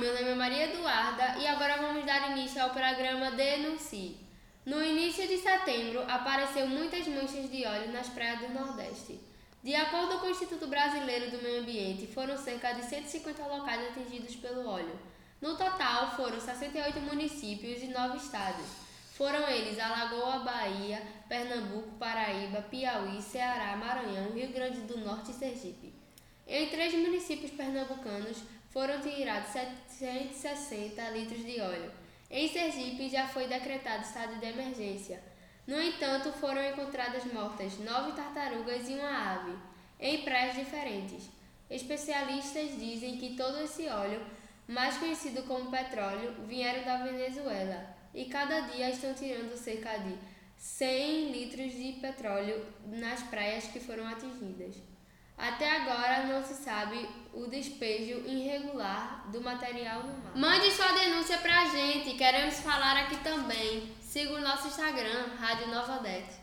meu nome é Maria Eduarda e agora vamos dar início ao programa Denuncie. No início de setembro, apareceu muitas manchas de óleo nas praias do Nordeste. De acordo com o Instituto Brasileiro do Meio Ambiente, foram cerca de 150 locais atingidos pelo óleo. No total, foram 68 municípios e 9 estados. Foram eles Alagoa, Bahia, Pernambuco, Paraíba, Piauí, Ceará, Maranhão, Rio Grande do Norte e Sergipe. Em três municípios pernambucanos foram tirados 760 litros de óleo. Em Sergipe já foi decretado estado de emergência. No entanto, foram encontradas mortas nove tartarugas e uma ave, em praias diferentes. Especialistas dizem que todo esse óleo, mais conhecido como petróleo, vieram da Venezuela e cada dia estão tirando cerca de 100 litros de petróleo nas praias que foram atingidas. Até agora não se sabe o despejo irregular do material no mar. Mande sua denúncia pra gente, queremos falar aqui também. Siga o nosso Instagram, Rádio Nova Odete.